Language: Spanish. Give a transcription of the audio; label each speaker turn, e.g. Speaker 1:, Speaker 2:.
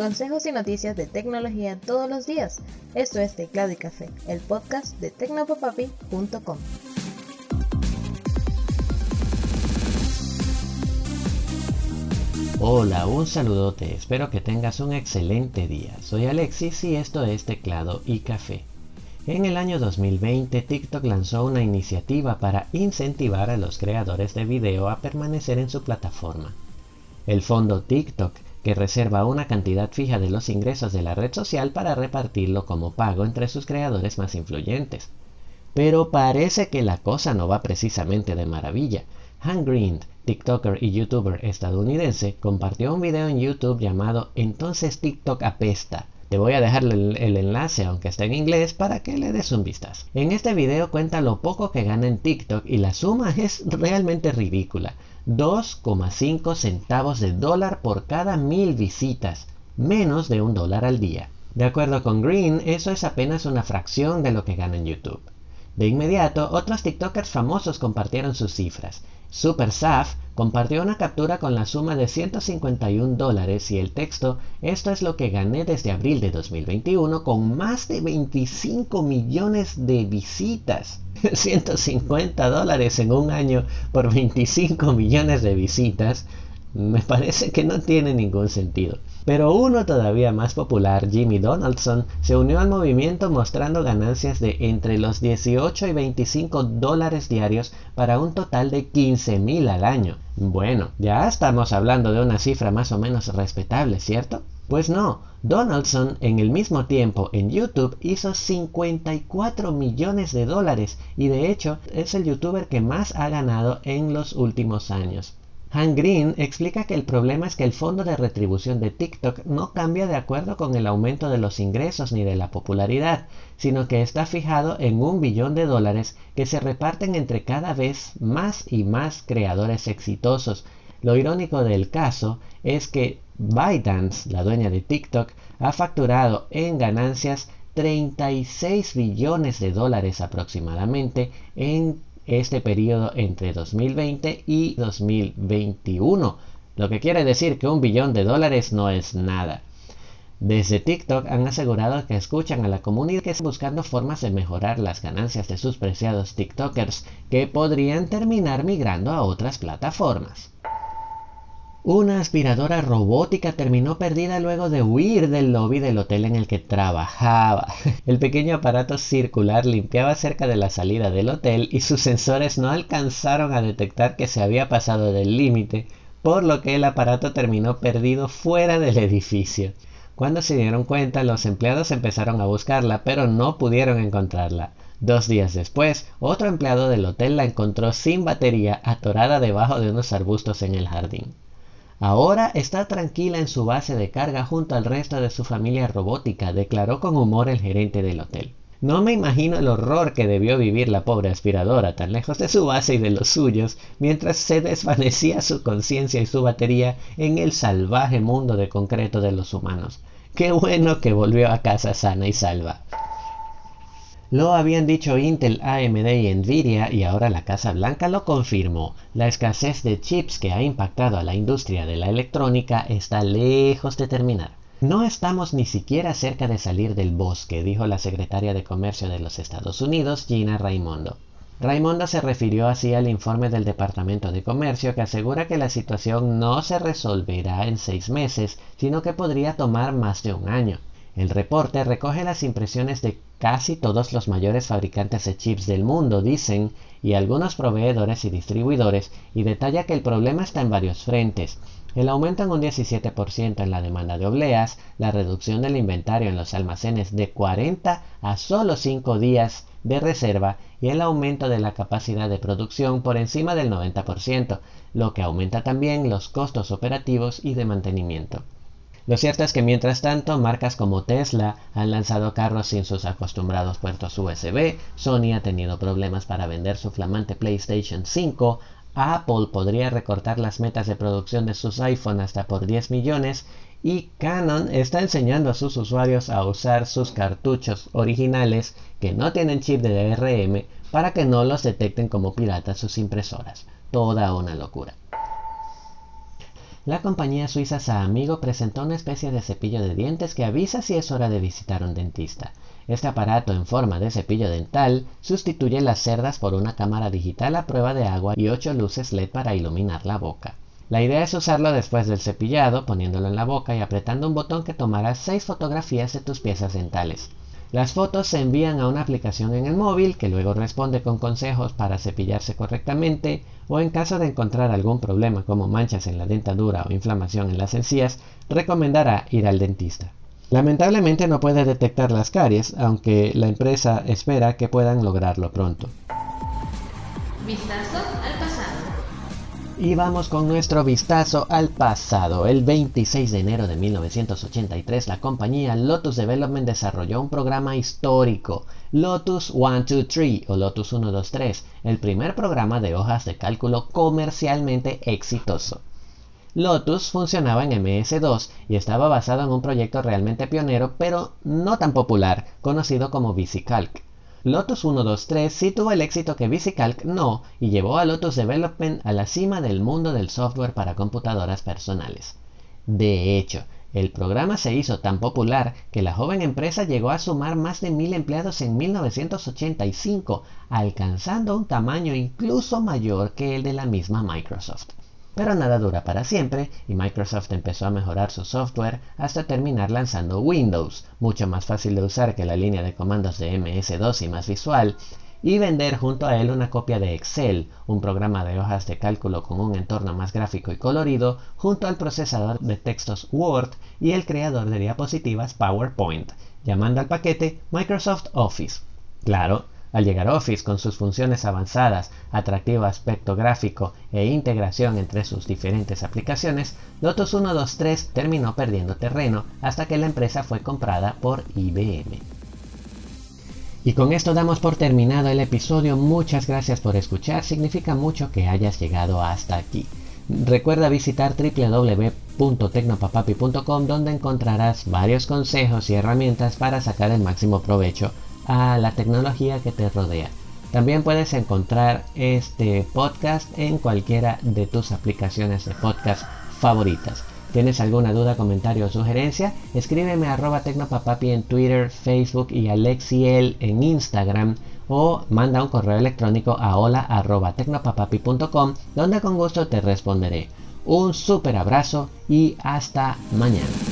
Speaker 1: consejos y noticias de tecnología todos los días. Esto es Teclado y Café, el podcast de tecnopopapi.com.
Speaker 2: Hola, un saludote, espero que tengas un excelente día. Soy Alexis y esto es Teclado y Café. En el año 2020, TikTok lanzó una iniciativa para incentivar a los creadores de video a permanecer en su plataforma. El fondo TikTok, que reserva una cantidad fija de los ingresos de la red social para repartirlo como pago entre sus creadores más influyentes. Pero parece que la cosa no va precisamente de maravilla. Han Green, TikToker y YouTuber estadounidense, compartió un video en YouTube llamado Entonces TikTok apesta, te voy a dejar el, enlace, aunque está en inglés, para que le des un vistazo. En este video cuenta lo poco que gana en TikTok y la suma es realmente ridícula. 2,5 centavos de dólar por cada mil visitas, menos de un dólar al día. De acuerdo con Green, eso es apenas una fracción de lo que gana en YouTube. De inmediato, otros TikTokers famosos compartieron sus cifras. Super Saf compartió una captura con la suma de 151 dólares y el texto, esto es lo que gané desde abril de 2021 con más de 25 millones de visitas. 150 dólares en un año por 25 millones de visitas me parece que no tiene ningún sentido. Pero uno todavía más popular, Jimmy Donaldson, se unió al movimiento mostrando ganancias de entre los 18 y 25 dólares diarios para un total de 15 mil al año. Bueno, ya estamos hablando de una cifra más o menos respetable, ¿cierto? Pues no, Donaldson en el mismo tiempo en YouTube hizo 54 millones de dólares y de hecho es el youtuber que más ha ganado en los últimos años. Han Green explica que el problema es que el fondo de retribución de TikTok no cambia de acuerdo con el aumento de los ingresos ni de la popularidad, sino que está fijado en un billón de dólares que se reparten entre cada vez más y más creadores exitosos. Lo irónico del caso es que ByteDance, la dueña de TikTok, ha facturado en ganancias 36 billones de dólares aproximadamente en este periodo entre 2020 y 2021, lo que quiere decir que un billón de dólares no es nada. Desde TikTok han asegurado que escuchan a la comunidad que está buscando formas de mejorar las ganancias de sus preciados TikTokers que podrían terminar migrando a otras plataformas. Una aspiradora robótica terminó perdida luego de huir del lobby del hotel en el que trabajaba. El pequeño aparato circular limpiaba cerca de la salida del hotel y sus sensores no alcanzaron a detectar que se había pasado del límite, por lo que el aparato terminó perdido fuera del edificio. Cuando se dieron cuenta, los empleados empezaron a buscarla, pero no pudieron encontrarla. Dos días después, otro empleado del hotel la encontró sin batería atorada debajo de unos arbustos en el jardín. Ahora está tranquila en su base de carga junto al resto de su familia robótica, declaró con humor el gerente del hotel. No me imagino el horror que debió vivir la pobre aspiradora tan lejos de su base y de los suyos, mientras se desvanecía su conciencia y su batería en el salvaje mundo de concreto de los humanos. Qué bueno que volvió a casa sana y salva. Lo habían dicho Intel, AMD y Nvidia y ahora la Casa Blanca lo confirmó. La escasez de chips que ha impactado a la industria de la electrónica está lejos de terminar. No estamos ni siquiera cerca de salir del bosque, dijo la secretaria de Comercio de los Estados Unidos, Gina Raimondo. Raimondo se refirió así al informe del Departamento de Comercio que asegura que la situación no se resolverá en seis meses, sino que podría tomar más de un año. El reporte recoge las impresiones de casi todos los mayores fabricantes de chips del mundo, dicen, y algunos proveedores y distribuidores, y detalla que el problema está en varios frentes. El aumento en un 17% en la demanda de obleas, la reducción del inventario en los almacenes de 40 a solo 5 días de reserva y el aumento de la capacidad de producción por encima del 90%, lo que aumenta también los costos operativos y de mantenimiento. Lo cierto es que mientras tanto, marcas como Tesla han lanzado carros sin sus acostumbrados puertos USB, Sony ha tenido problemas para vender su flamante PlayStation 5, Apple podría recortar las metas de producción de sus iPhone hasta por 10 millones y Canon está enseñando a sus usuarios a usar sus cartuchos originales que no tienen chip de DRM para que no los detecten como piratas sus impresoras. Toda una locura. La compañía suiza Saamigo presentó una especie de cepillo de dientes que avisa si es hora de visitar un dentista. Este aparato en forma de cepillo dental sustituye las cerdas por una cámara digital a prueba de agua y 8 luces LED para iluminar la boca. La idea es usarlo después del cepillado, poniéndolo en la boca y apretando un botón que tomará 6 fotografías de tus piezas dentales. Las fotos se envían a una aplicación en el móvil que luego responde con consejos para cepillarse correctamente o en caso de encontrar algún problema como manchas en la dentadura o inflamación en las encías, recomendará ir al dentista. Lamentablemente no puede detectar las caries, aunque la empresa espera que puedan lograrlo pronto.
Speaker 1: Vistazo al.
Speaker 2: Y vamos con nuestro vistazo al pasado. El 26 de enero de 1983, la compañía Lotus Development desarrolló un programa histórico, Lotus 123 o Lotus 123, el primer programa de hojas de cálculo comercialmente exitoso. Lotus funcionaba en MS2 y estaba basado en un proyecto realmente pionero, pero no tan popular, conocido como VisiCalc. Lotus 123 sí tuvo el éxito que VisiCalc no y llevó a Lotus Development a la cima del mundo del software para computadoras personales. De hecho, el programa se hizo tan popular que la joven empresa llegó a sumar más de mil empleados en 1985, alcanzando un tamaño incluso mayor que el de la misma Microsoft. Pero nada dura para siempre y Microsoft empezó a mejorar su software hasta terminar lanzando Windows, mucho más fácil de usar que la línea de comandos de MS2 y más visual, y vender junto a él una copia de Excel, un programa de hojas de cálculo con un entorno más gráfico y colorido, junto al procesador de textos Word y el creador de diapositivas PowerPoint, llamando al paquete Microsoft Office. Claro, al llegar Office con sus funciones avanzadas, atractivo aspecto gráfico e integración entre sus diferentes aplicaciones, Lotus 123 terminó perdiendo terreno hasta que la empresa fue comprada por IBM. Y con esto damos por terminado el episodio. Muchas gracias por escuchar. Significa mucho que hayas llegado hasta aquí. Recuerda visitar www.tecnopapapi.com donde encontrarás varios consejos y herramientas para sacar el máximo provecho a la tecnología que te rodea. También puedes encontrar este podcast en cualquiera de tus aplicaciones de podcast favoritas. ¿Tienes alguna duda, comentario o sugerencia? Escríbeme arroba tecnopapapi en Twitter, Facebook y Alexiel en Instagram o manda un correo electrónico a hola arroba tecnopapapi.com donde con gusto te responderé. Un super abrazo y hasta mañana.